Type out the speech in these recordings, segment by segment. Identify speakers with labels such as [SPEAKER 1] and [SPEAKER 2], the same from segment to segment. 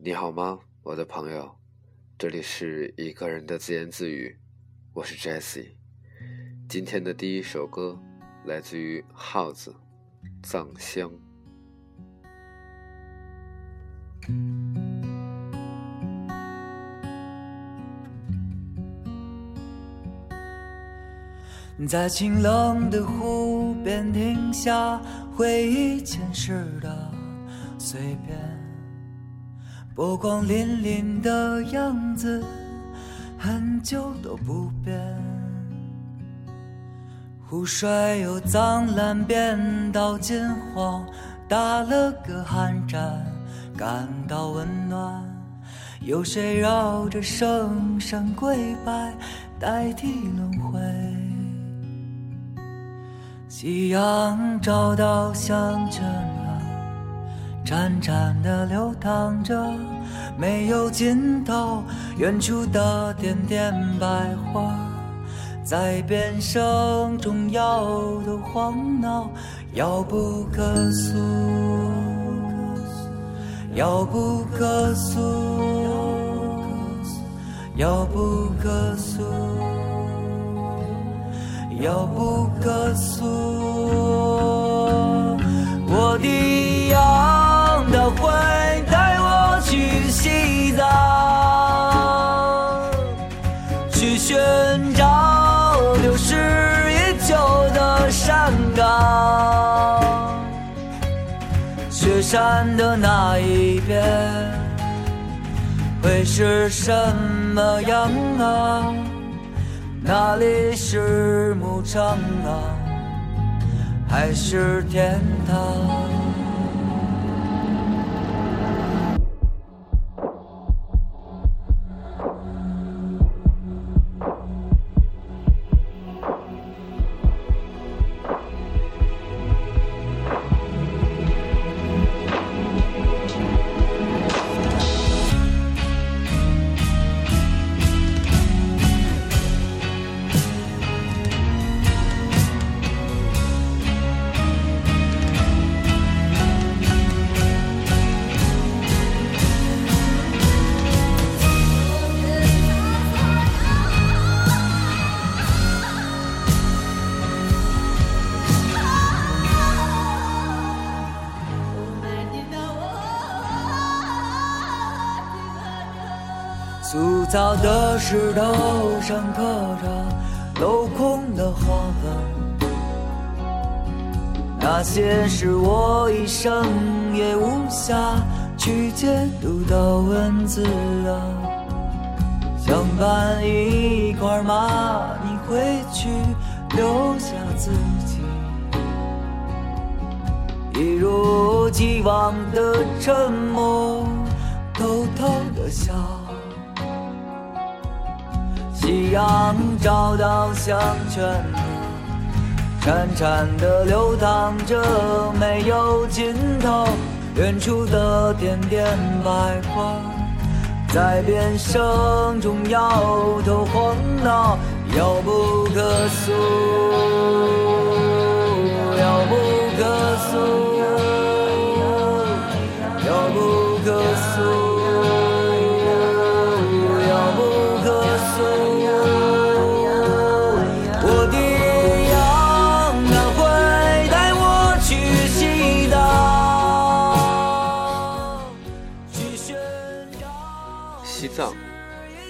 [SPEAKER 1] 你好吗，我的朋友？这里是一个人的自言自语，我是 Jesse。今天的第一首歌来自于耗子，《藏香》。
[SPEAKER 2] 在清冷的湖边停下，回忆前世的碎片，波光粼粼的样子，很久都不变。湖水由脏蓝变到金黄，打了个寒战，感到温暖。有谁绕着圣山跪拜，代替轮回？夕阳照到乡村了，潺潺的流淌着，没有尽头。远处的点点白花，在变声中摇头晃脑，遥不可诉，遥不可诉，遥不可诉。遥不可诉，我的羊，会带我去西藏，去寻找流失已久的山岗。雪山的那一边，会是什么样啊？那里是牧场啊，还是天堂？粗糙的石头上刻着镂空的花纹，那些是我一生也无暇去解读的文字啊。相伴一块马，你回去留下自己，一如既往的沉默，偷偷的笑。夕阳照到乡村，潺潺的流淌着，没有尽头。远处的点点白花，在变声中摇头晃脑，遥不可诉，遥不可诉，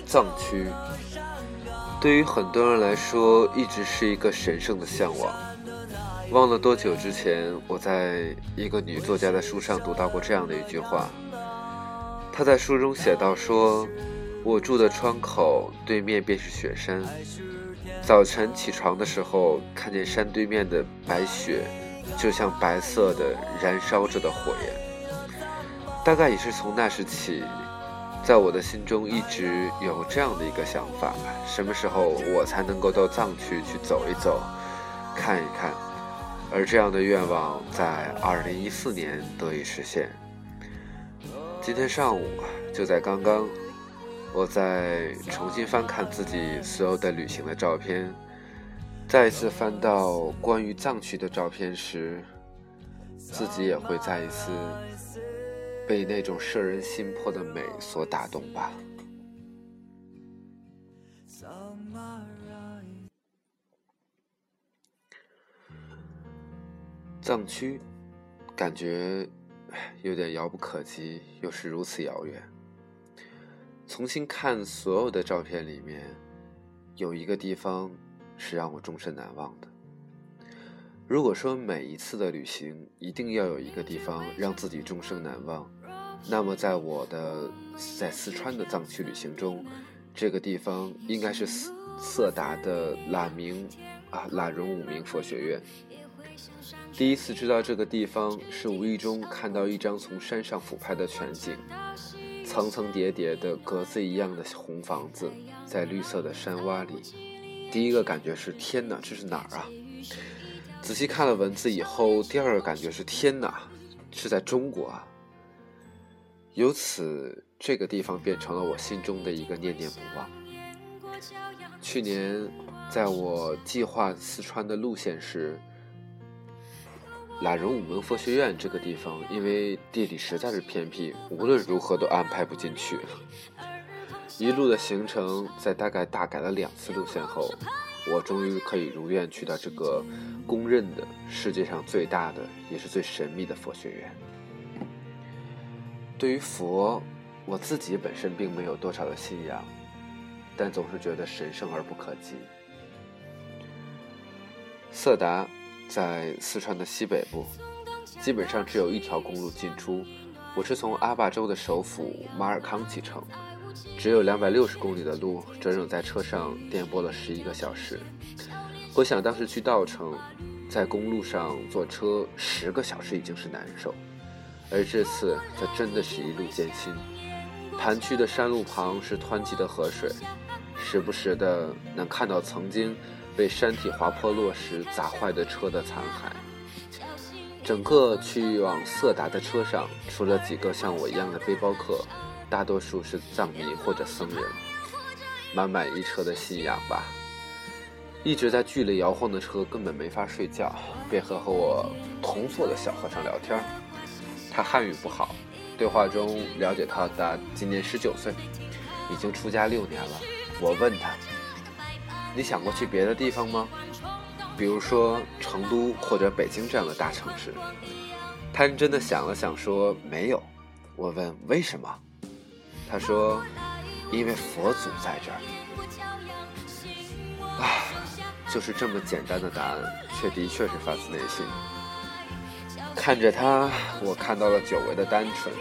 [SPEAKER 1] 藏区对于很多人来说，一直是一个神圣的向往。忘了多久之前，我在一个女作家的书上读到过这样的一句话。她在书中写道：“说我住的窗口对面便是雪山，早晨起床的时候，看见山对面的白雪，就像白色的燃烧着的火焰。大概也是从那时起。”在我的心中一直有这样的一个想法：什么时候我才能够到藏区去走一走、看一看？而这样的愿望在2014年得以实现。今天上午就在刚刚，我在重新翻看自己所有的旅行的照片，再一次翻到关于藏区的照片时，自己也会再一次被那种摄人心魄的美所打动吧。藏区，感觉有点遥不可及，又是如此遥远。重新看所有的照片里面，有一个地方是让我终身难忘的。如果说每一次的旅行一定要有一个地方让自己终生难忘，那么在我的在四川的藏区旅行中，这个地方应该是色色达的喇明啊喇荣五明佛学院。第一次知道这个地方，是无意中看到一张从山上俯拍的全景，层层叠叠的格子一样的红房子，在绿色的山洼里。第一个感觉是天哪，这是哪儿啊？仔细看了文字以后，第二个感觉是天哪，是在中国啊。由此，这个地方变成了我心中的一个念念不忘。去年，在我计划四川的路线时。喇荣五门佛学院这个地方，因为地理实在是偏僻，无论如何都安排不进去。一路的行程，在大概大改了两次路线后，我终于可以如愿去到这个公认的世界上最大的也是最神秘的佛学院。对于佛，我自己本身并没有多少的信仰，但总是觉得神圣而不可及。色达。在四川的西北部，基本上只有一条公路进出。我是从阿坝州的首府马尔康启程，只有两百六十公里的路，整整在车上颠簸了十一个小时。我想当时去稻城，在公路上坐车十个小时已经是难受，而这次则真的是一路艰辛。盘曲的山路旁是湍急的河水，时不时的能看到曾经。被山体滑坡落石砸坏的车的残骸。整个去往色达的车上，除了几个像我一样的背包客，大多数是藏民或者僧人。满满一车的信仰吧。一直在剧烈摇晃的车根本没法睡觉，便和和我同坐的小和尚聊天儿。他汉语不好，对话中了解到他今年十九岁，已经出家六年了。我问他。你想过去别的地方吗？比如说成都或者北京这样的大城市。他认真的想了想，说没有。我问为什么？他说，因为佛祖在这儿。啊，就是这么简单的答案，却的确是发自内心。看着他，我看到了久违的单纯。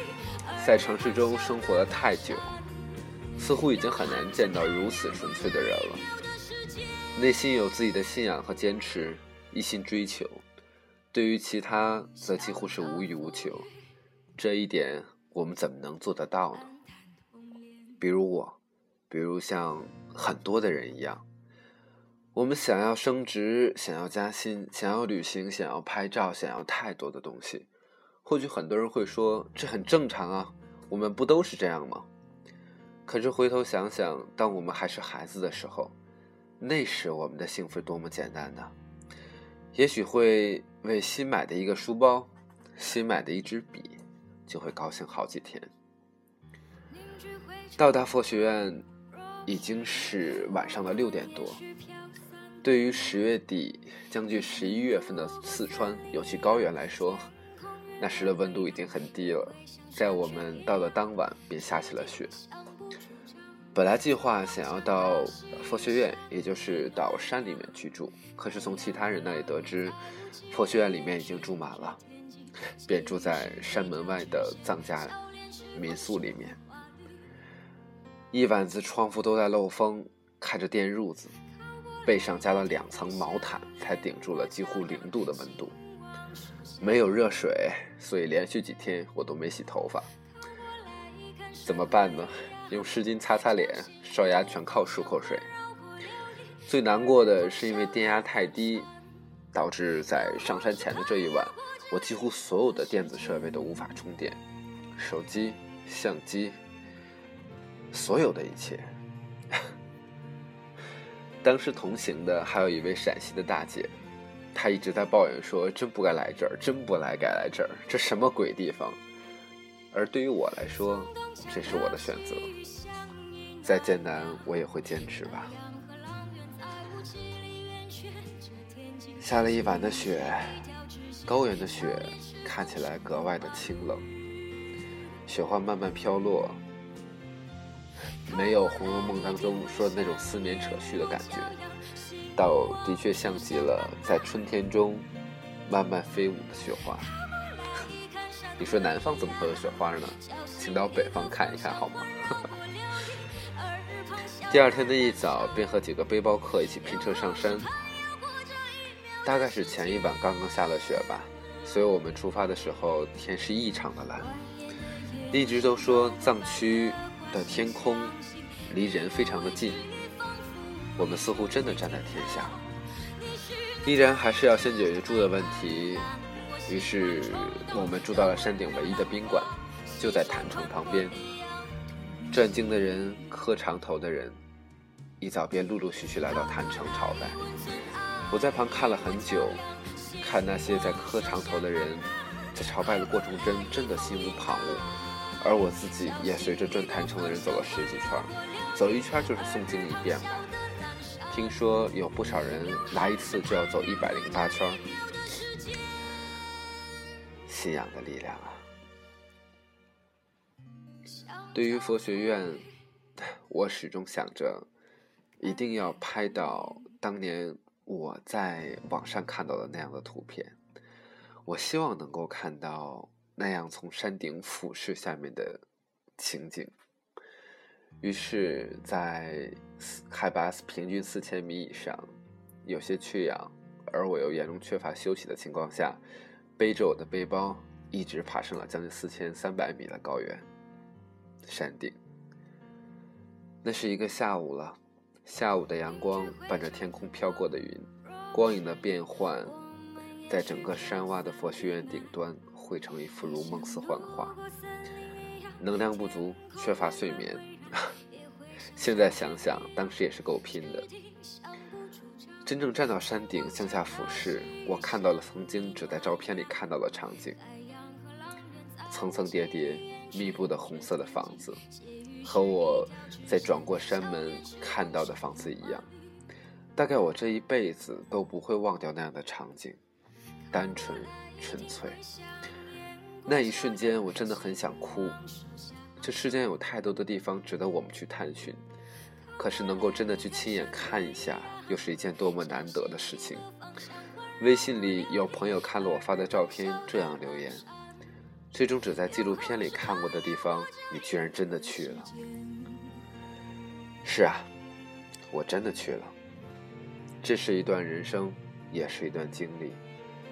[SPEAKER 1] 在城市中生活了太久，似乎已经很难见到如此纯粹的人了。内心有自己的信仰和坚持，一心追求；对于其他，则几乎是无欲无求。这一点，我们怎么能做得到呢？比如我，比如像很多的人一样，我们想要升职，想要加薪，想要旅行，想要拍照，想要太多的东西。或许很多人会说，这很正常啊，我们不都是这样吗？可是回头想想，当我们还是孩子的时候，那时我们的幸福多么简单呢？也许会为新买的一个书包、新买的一支笔，就会高兴好几天。到达佛学院已经是晚上的六点多。对于十月底将近十一月份的四川，尤其高原来说，那时的温度已经很低了。在我们到的当晚，便下起了雪。本来计划想要到佛学院，也就是到山里面去住，可是从其他人那里得知，佛学院里面已经住满了，便住在山门外的藏家民宿里面。一晚子窗户都在漏风，开着电褥子，背上加了两层毛毯，才顶住了几乎零度的温度。没有热水，所以连续几天我都没洗头发。怎么办呢？用湿巾擦擦脸，刷牙全靠漱口水。最难过的是，因为电压太低，导致在上山前的这一晚，我几乎所有的电子设备都无法充电，手机、相机，所有的一切。当时同行的还有一位陕西的大姐，她一直在抱怨说：“真不该来这儿，真不该来这儿，这什么鬼地方？”而对于我来说，这是我的选择。再艰难，我也会坚持吧。下了一晚的雪，高原的雪看起来格外的清冷，雪花慢慢飘落，没有《红楼梦》当中说的那种丝绵扯絮的感觉，倒的确像极了在春天中慢慢飞舞的雪花。你说南方怎么会有雪花呢？请到北方看一看好吗？第二天的一早，便和几个背包客一起拼车上山。大概是前一晚刚刚下了雪吧，所以我们出发的时候天是异常的蓝。一直都说藏区的天空离人非常的近，我们似乎真的站在天下。依然还是要先解决住的问题，于是我们住到了山顶唯一的宾馆，就在坛城旁边。转经的人、磕长头的人，一早便陆陆续续来到坛城朝拜。我在旁看了很久，看那些在磕长头的人，在朝拜的过程中真的心无旁骛，而我自己也随着转坛城的人走了十几圈，走一圈就是诵经一遍吧。听说有不少人来一次就要走一百零八圈，信仰的力量啊！对于佛学院，我始终想着，一定要拍到当年我在网上看到的那样的图片。我希望能够看到那样从山顶俯视下面的情景。于是，在海拔平均四千米以上，有些缺氧，而我又严重缺乏休息的情况下，背着我的背包，一直爬上了将近四千三百米的高原。山顶，那是一个下午了。下午的阳光伴着天空飘过的云，光影的变幻，在整个山洼的佛学院顶端绘成一幅如梦似幻的画。能量不足，缺乏睡眠。现在想想，当时也是够拼的。真正站到山顶向下俯视，我看到了曾经只在照片里看到的场景：层层叠叠。密布的红色的房子，和我在转过山门看到的房子一样。大概我这一辈子都不会忘掉那样的场景，单纯纯粹。那一瞬间，我真的很想哭。这世间有太多的地方值得我们去探寻，可是能够真的去亲眼看一下，又是一件多么难得的事情。微信里有朋友看了我发的照片，这样留言。最终只在纪录片里看过的地方，你居然真的去了。是啊，我真的去了。这是一段人生，也是一段经历。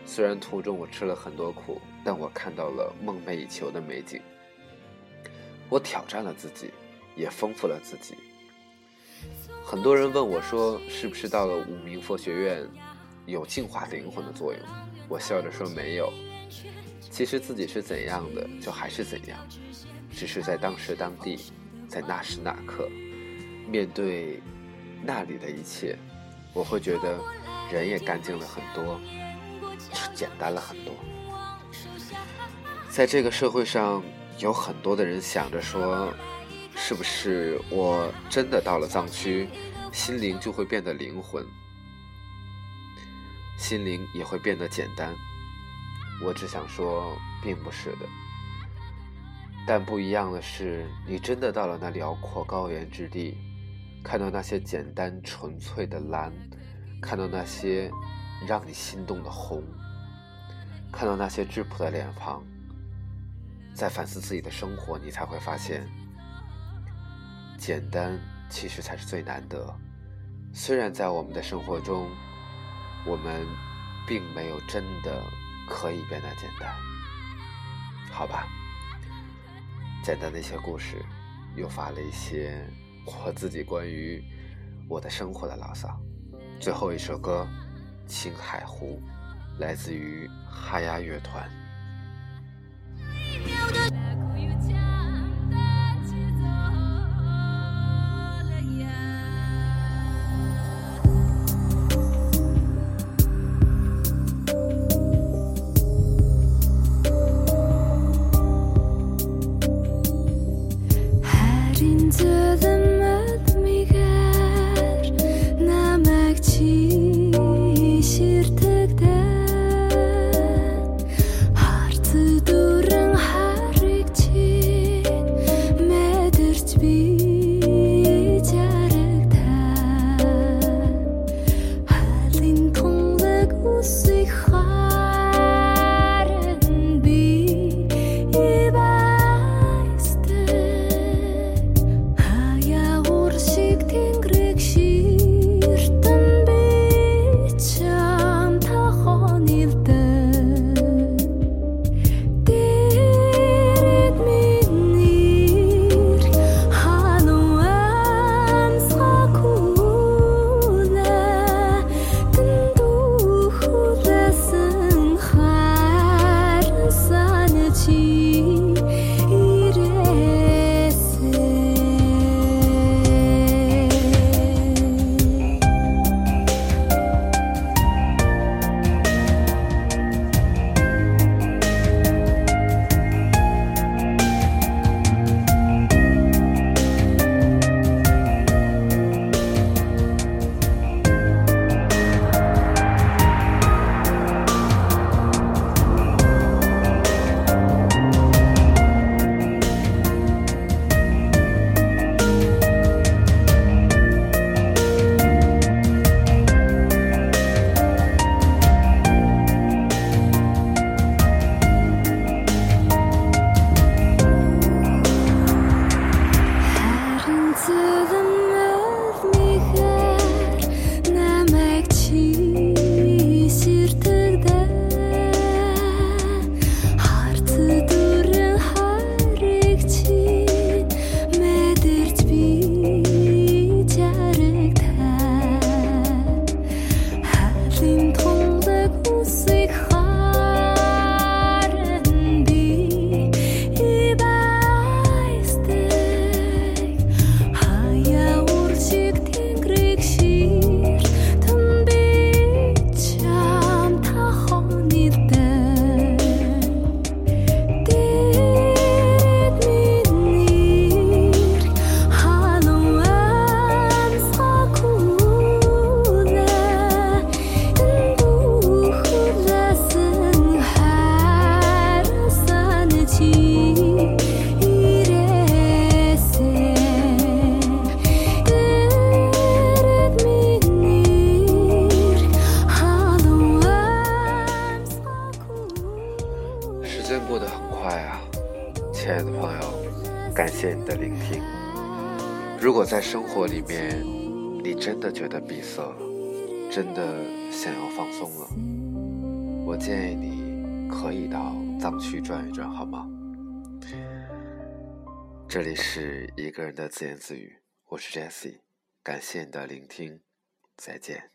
[SPEAKER 1] 虽然途中我吃了很多苦，但我看到了梦寐以求的美景。我挑战了自己，也丰富了自己。很多人问我说：“是不是到了五明佛学院，有净化灵魂的作用？”我笑着说：“没有。”其实自己是怎样的，就还是怎样，只是在当时当地，在那时那刻，面对那里的一切，我会觉得人也干净了很多，简单了很多。在这个社会上，有很多的人想着说，是不是我真的到了藏区，心灵就会变得灵魂，心灵也会变得简单。我只想说，并不是的。但不一样的是，你真的到了那辽阔高原之地，看到那些简单纯粹的蓝，看到那些让你心动的红，看到那些质朴的脸庞，在反思自己的生活，你才会发现，简单其实才是最难得。虽然在我们的生活中，我们并没有真的。可以变得简单，好吧。简单的一些故事，诱发了一些我自己关于我的生活的牢骚。最后一首歌《青海湖》，来自于哈亚乐团。如果在生活里面，你真的觉得闭塞了，真的想要放松了，我建议你可以到藏区转一转，好吗？这里是一个人的自言自语，我是 Jessie，感谢你的聆听，再见。